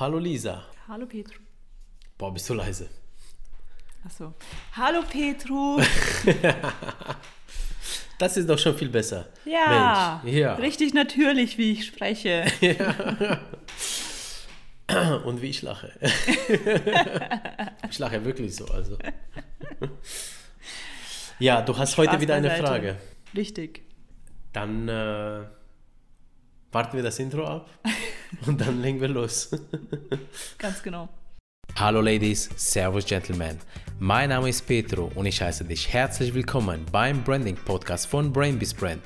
Hallo Lisa. Hallo Petru. Boah, bist du leise. Achso. Hallo Petru. Das ist doch schon viel besser. Ja, Mensch, ja. richtig natürlich, wie ich spreche. Und wie ich lache. ich lache wirklich so. Also. Ja, du hast heute Spaß wieder eine beiseite. Frage. Richtig. Dann äh, warten wir das Intro ab und dann legen wir los. Ganz genau. Hallo Ladies, Servus Gentlemen. Mein Name ist Petro und ich heiße dich herzlich willkommen beim Branding Podcast von Brainbees Brand.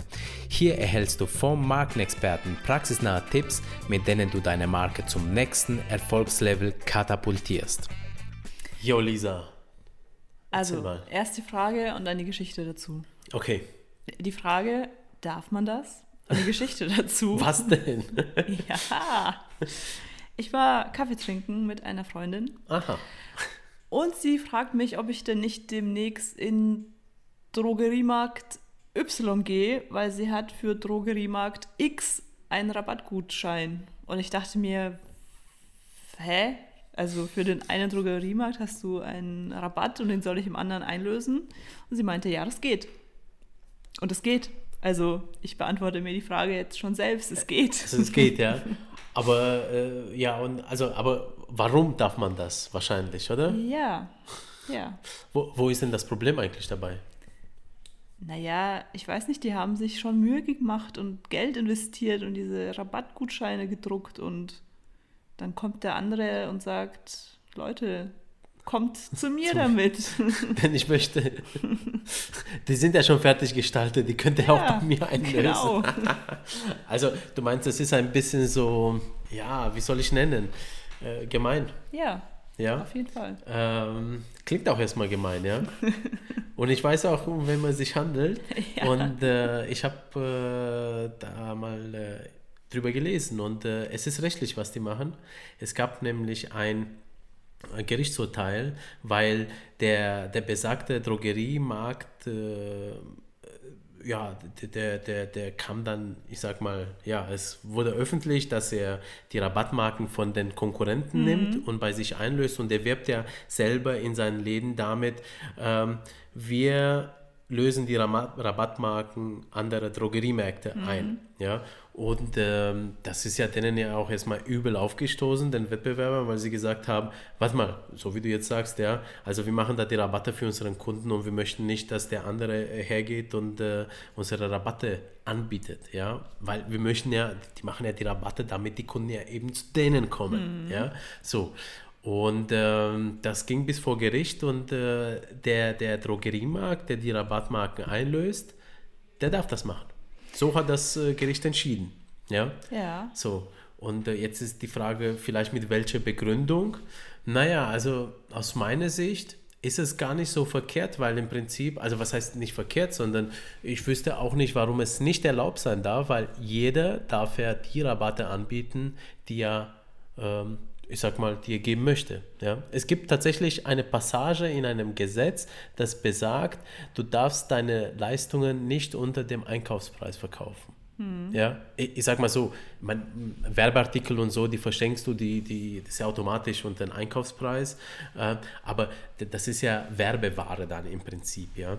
Hier erhältst du vom Markenexperten praxisnahe Tipps, mit denen du deine Marke zum nächsten Erfolgslevel katapultierst. Jo Lisa. Also, mal. erste Frage und dann die Geschichte dazu. Okay, Die Frage, darf man das? Die Geschichte dazu. was denn? Ja. Ich war Kaffee trinken mit einer Freundin Aha. und sie fragt mich, ob ich denn nicht demnächst in Drogeriemarkt Y gehe, weil sie hat für Drogeriemarkt X einen Rabattgutschein. Und ich dachte mir, hä? Also für den einen Drogeriemarkt hast du einen Rabatt und den soll ich im anderen einlösen? Und sie meinte, ja, das geht. Und es geht. Also ich beantworte mir die Frage jetzt schon selbst, es geht. Also es geht, ja. Aber äh, ja, und also, aber warum darf man das wahrscheinlich, oder? Ja, ja. Wo, wo ist denn das Problem eigentlich dabei? Naja, ich weiß nicht, die haben sich schon Mühe gemacht und Geld investiert und diese Rabattgutscheine gedruckt und dann kommt der andere und sagt, Leute, kommt zu mir Zu- damit. Denn ich möchte, die sind ja schon fertig gestaltet, die könnt ihr auch Ja, bei mir einlösen. genau. Also du meinst, das ist ein bisschen so, ja, wie soll ich nennen? Äh, gemein, ja, ja? auf jeden Fall. Ähm, klingt auch erstmal gemein, ja. Und ich weiß auch, um wen man sich handelt. Ja. Und äh, ich habe äh, da mal äh, drüber gelesen und äh, es ist rechtlich, was die machen. Es gab nämlich ein Gerichtsurteil, weil der, der besagte Drogeriemarkt äh, ja, der- der, der, der kam dann, ich sag mal, ja, es wurde öffentlich, dass er die Rabattmarken von den Konkurrenten nimmt und bei sich einlöst und er wirbt ja selber in seinen Läden damit, ähm, wir lösen die Rabattmarken anderer Drogeriemärkte ein. Ja? Und ähm, das ist ja denen ja auch erstmal übel aufgestoßen, den Wettbewerbern, weil sie gesagt haben, warte mal, so wie du jetzt sagst, ja, also wir machen da die Rabatte für unseren Kunden und wir möchten nicht, dass der andere hergeht und äh, unsere Rabatte anbietet, ja, weil wir möchten ja, die machen ja die Rabatte, damit die Kunden ja eben zu denen kommen, ja, so. Und ähm, das ging bis vor Gericht und äh, der, der Drogeriemarkt, der die Rabattmarken einlöst, der darf das machen. So hat das äh, Gericht entschieden. Ja, Ja, so. Und äh, jetzt ist die Frage, vielleicht mit welcher Begründung? Naja, also aus meiner Sicht ist es gar nicht so verkehrt, weil im Prinzip, also was heißt nicht verkehrt, sondern ich wüsste auch nicht, warum es nicht erlaubt sein darf, weil jeder darf ja die Rabatte anbieten, die er, ähm, ich sag mal, die er geben möchte. Ja? Es gibt tatsächlich eine Passage in einem Gesetz, das besagt, du darfst deine Leistungen nicht unter dem Einkaufspreis verkaufen. Ja, ich, ich sag mal so, mein, Werbeartikel und so, die verschenkst du, die, die, das ist ja automatisch unter den Einkaufspreis. Äh, aber das ist ja Werbeware dann im Prinzip, ja.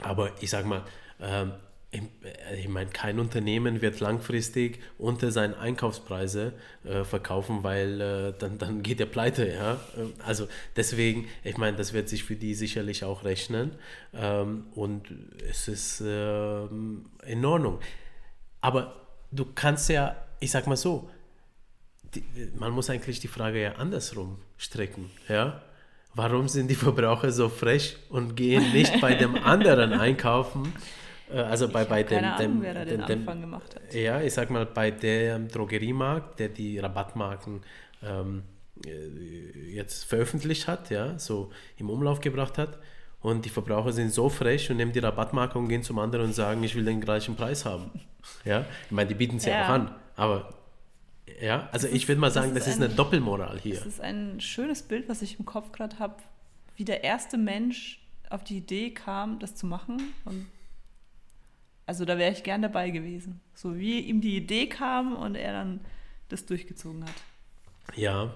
Aber ich sag mal, ähm, äh, ich meine, kein Unternehmen wird langfristig unter seinen Einkaufspreise äh, verkaufen, weil äh, dann, dann geht der pleite, ja. Äh, Also deswegen, ich meine, das wird sich für die sicherlich auch rechnen ähm, und es ist ähm, in Ordnung. Aber du kannst ja, ich sag mal so, die, man muss eigentlich die Frage ja andersrum strecken, ja? Warum sind die Verbraucher so frech und gehen nicht bei dem anderen einkaufen? Äh, Also bei, bei dem, keine Ahnung, dem, wer da den dem Anfang gemacht hat. ja, ich sag mal, bei dem Drogeriemarkt, der die Rabattmarken ähm, äh, jetzt veröffentlicht hat, ja, so im Umlauf gebracht hat. Und die Verbraucher sind so frech und nehmen die Rabattmarke und gehen zum anderen und sagen, ich will den gleichen Preis haben. Ja, ich meine, die bieten es ja. Ja. auch an, aber ja, also Das ich würde mal das sagen, ist das ist ein- eine Doppelmoral hier. Das ist ein schönes Bild, was ich im Kopf gerade habe, wie der erste Mensch auf die Idee kam, das zu machen. Und also da wäre ich gern dabei gewesen. So wie ihm die Idee kam und er dann das durchgezogen hat. Ja.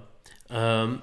Ähm,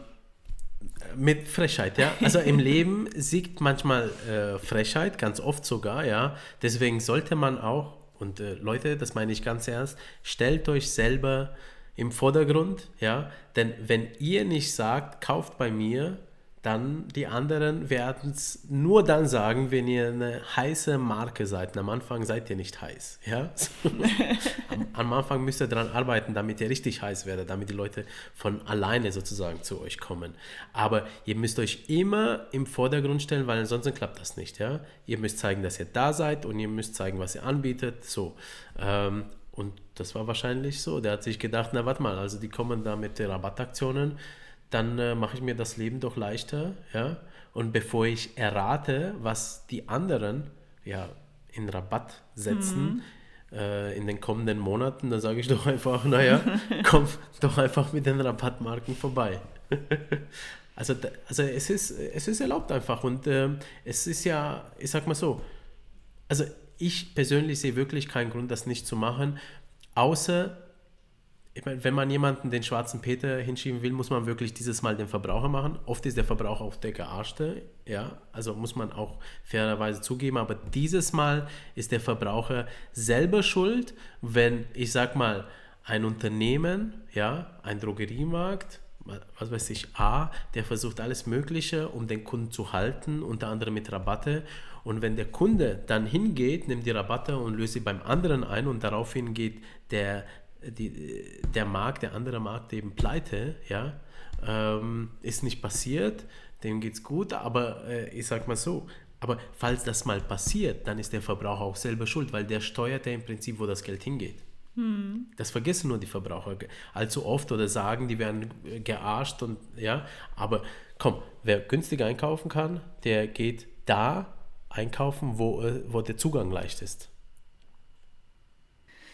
mit Frechheit, ja. Also im Leben siegt manchmal äh, Frechheit, ganz oft sogar, ja. Deswegen sollte man auch, und äh, Leute, das meine ich ganz ernst, stellt euch selber im Vordergrund, ja. Denn wenn ihr nicht sagt, kauft bei mir, dann die anderen werden es nur dann sagen, wenn ihr eine heiße Marke seid. am Anfang seid ihr nicht heiß. Ja? am, am, Anfang müsst ihr daran arbeiten, damit ihr richtig heiß werdet, damit die Leute von alleine sozusagen zu euch kommen. Aber ihr müsst euch immer im Vordergrund stellen, weil ansonsten klappt das nicht. Ja? Ihr müsst zeigen, dass ihr da seid und ihr müsst zeigen, was ihr anbietet. So. Ähm, und das war wahrscheinlich so. Der hat sich gedacht, na warte mal, also die kommen da mit Rabattaktionen dann äh, mache ich mir das Leben doch leichter, ja. Und bevor ich errate, was die anderen ja in Rabatt setzen mhm. äh, in den kommenden Monaten, dann sage ich doch einfach, naja, komm doch einfach mit den Rabattmarken vorbei. also, also es ist, es ist erlaubt einfach und äh, es ist ja, ich sag mal so, also ich persönlich sehe wirklich keinen Grund, das nicht zu machen, außer ich meine, wenn man jemanden den schwarzen Peter hinschieben will, muss man wirklich dieses Mal den Verbraucher machen. Oft ist der Verbraucher auch der Gearschte, ja, also muss man auch fairerweise zugeben. Aber dieses Mal ist der Verbraucher selber schuld, wenn, ich sag mal, ein Unternehmen, ja, ein Drogeriemarkt, was weiß ich, A, der versucht alles Mögliche, um den Kunden zu halten, unter anderem mit Rabatte. Und wenn der Kunde dann hingeht, nimmt die Rabatte und löst sie beim anderen ein und daraufhin geht der die, der Markt, der andere Markt eben pleite, ja, ähm, ist nicht passiert, dem geht es gut, aber äh, ich sag mal so, aber falls das mal passiert, dann ist der Verbraucher auch selber schuld, weil der steuert ja im Prinzip, wo das Geld hingeht. Hm. Das vergessen nur die Verbraucher allzu oft oder sagen, die werden gearscht und ja, aber komm, wer günstig einkaufen kann, der geht da einkaufen, wo, äh, wo der Zugang leicht ist.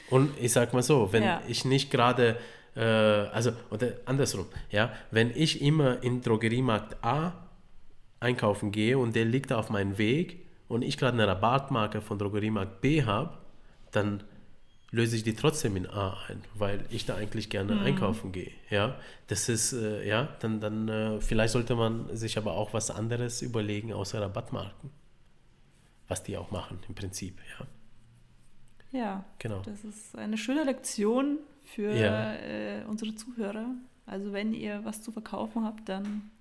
Und ich sag mal so, wenn ja. ich nicht gerade, äh, also, oder andersrum, ja, wenn ich immer in Drogeriemarkt A einkaufen gehe und der liegt auf meinem Weg und ich gerade eine Rabattmarke von Drogeriemarkt B habe, dann löse ich die trotzdem in A ein, weil ich da eigentlich gerne mhm. einkaufen gehe. Ja, das ist, äh, ja, dann, dann äh, vielleicht sollte man sich aber auch was anderes überlegen außer Rabattmarken, was die auch machen im Prinzip, ja. Ja, genau. Das ist eine schöne Lektion für ja. äh, unsere Zuhörer. Also wenn ihr was zu verkaufen habt, dann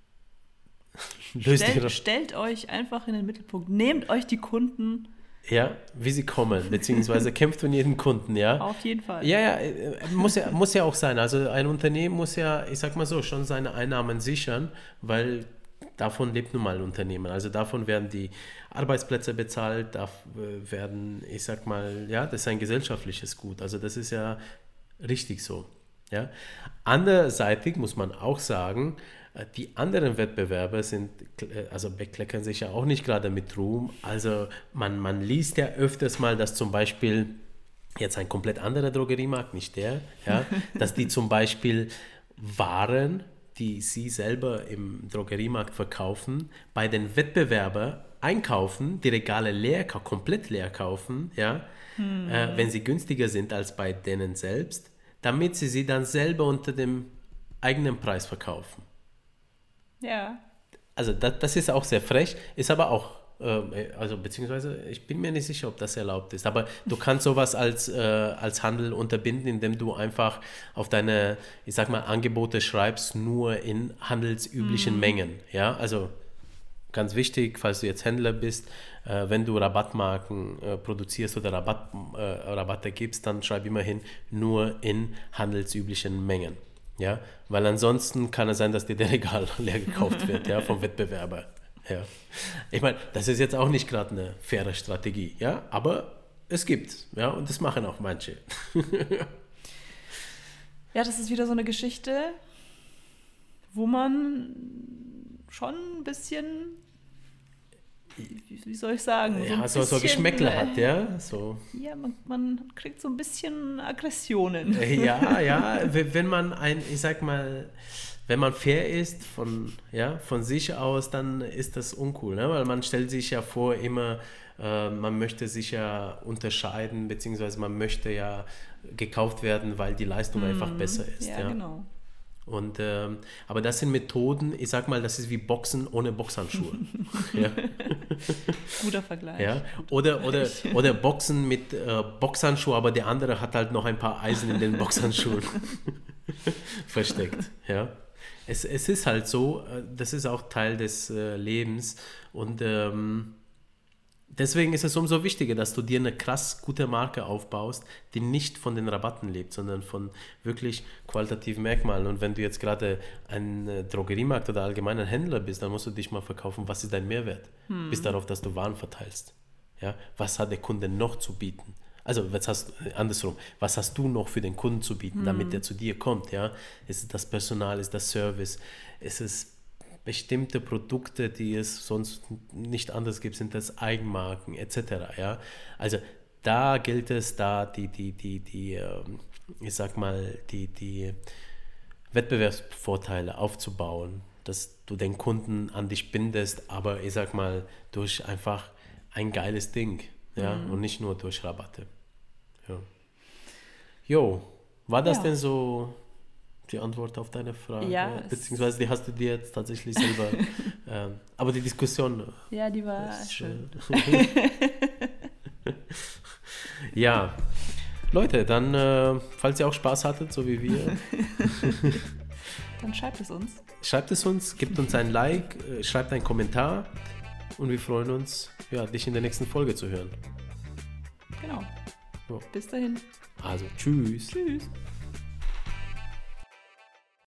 stellt, stellt euch einfach in den Mittelpunkt. Nehmt euch die Kunden. Ja, wie sie kommen, beziehungsweise kämpft von jedem Kunden, ja. Auf jeden Fall. Ja, ja, äh, muss ja, muss ja auch sein. Also ein Unternehmen muss ja, ich sag mal so, schon seine Einnahmen sichern, weil davon lebt nun mal ein Unternehmen. Also davon werden die Arbeitsplätze bezahlt, da werden, ich sag mal, ja, das ist ein gesellschaftliches Gut. Also das ist ja richtig so. Ja. Anderseitig muss man auch sagen, die anderen Wettbewerber sind, also bekleckern sich ja auch nicht gerade mit Ruhm. Also man, man liest ja öfters mal, dass zum Beispiel jetzt ein komplett anderer Drogeriemarkt, nicht der, ja, dass die zum Beispiel Waren die sie selber im Drogeriemarkt verkaufen, bei den Wettbewerbern einkaufen, die Regale leer, komplett leer kaufen, ja, hm. äh, wenn sie günstiger sind als bei denen selbst, damit sie sie dann selber unter dem eigenen Preis verkaufen. Ja. Also das, das ist auch sehr frech, ist aber auch also beziehungsweise ich bin mir nicht sicher, ob das erlaubt ist, aber du kannst sowas als, äh, als Handel unterbinden, indem du einfach auf deine, ich sag mal, Angebote schreibst, nur in handelsüblichen mhm. Mengen. Ja, also ganz wichtig, falls du jetzt Händler bist, äh, wenn du Rabattmarken äh, produzierst oder Rabatt, äh, Rabatte gibst, dann schreib immerhin nur in handelsüblichen Mengen. Ja, weil ansonsten kann es sein, dass dir der Regal leer gekauft wird, ja, vom Wettbewerber. Ja. Ich meine, das ist jetzt auch nicht gerade eine faire Strategie, ja, aber es gibt, ja, und das machen auch manche. ja, das ist wieder so eine Geschichte, wo man schon ein bisschen, wie, soll ich sagen, so ja, so, so Geschmäckle äh, hat, ja, so. Ja, man, man kriegt so ein bisschen Aggressionen. Ja, ja, wenn man ein, ich sag mal, wenn man fair ist von, ja, von sich aus, dann ist das uncool, ne? weil man stellt sich ja vor, immer, äh, man möchte sich ja unterscheiden, beziehungsweise man möchte ja gekauft werden, weil die Leistung mhm. einfach besser ist. Ja, ja, genau. Und, ähm, aber das sind Methoden, ich sag mal, das ist wie Boxen ohne Boxhandschuhe. ja. Guter Vergleich. Ja. Oder, oder, oder Boxen mit äh, Boxhandschuh, aber der andere hat halt noch ein paar Eisen in den Boxhandschuhen versteckt. Ja. Es, es ist halt so, äh, das ist auch Teil des äh, Lebens und ähm, deswegen ist es umso wichtiger, dass du dir eine krass gute Marke aufbaust, die nicht von den Rabatten lebt, sondern von wirklich qualitativen Merkmalen. Und wenn du jetzt gerade ein äh, Drogeriemarkt oder allgemeiner Händler bist, dann musst du dich mal verkaufen, was ist dein Mehrwert? Hm. Bis darauf, dass du Waren verteilst. Ja? Was hat der Kunde noch zu bieten? Also was hast äh, andersrum, was hast du noch für den Kunden zu bieten, damit hm. er zu dir kommt? Ja? Ist es das Personal, ist das Service, ist es bestimmte Produkte, die es sonst nicht anders gibt, sind das Eigenmarken etc. Ja? Also da gilt es, da die, die, die, die, ähm, ich sag mal, die, die Wettbewerbsvorteile aufzubauen, dass du den Kunden an dich bindest, aber ich sag mal, durch einfach ein geiles Ding, ja, mhm. und nicht nur durch Rabatte. Ja. Jo, war das ja. denn so die Antwort auf deine Frage. Ja, Beziehungsweise die hast du dir jetzt tatsächlich selber. ähm, aber die Diskussion. Ja, die war ist, schön. ja. Leute, dann, äh, falls ihr auch Spaß hattet, so wie wir. dann schreibt es uns. Schreibt es uns, gebt uns ein Like, äh, schreibt einen Kommentar und wir freuen uns, ja, dich in der nächsten Folge zu hören. So. Bis dahin. Also, tschüss. Tschüss.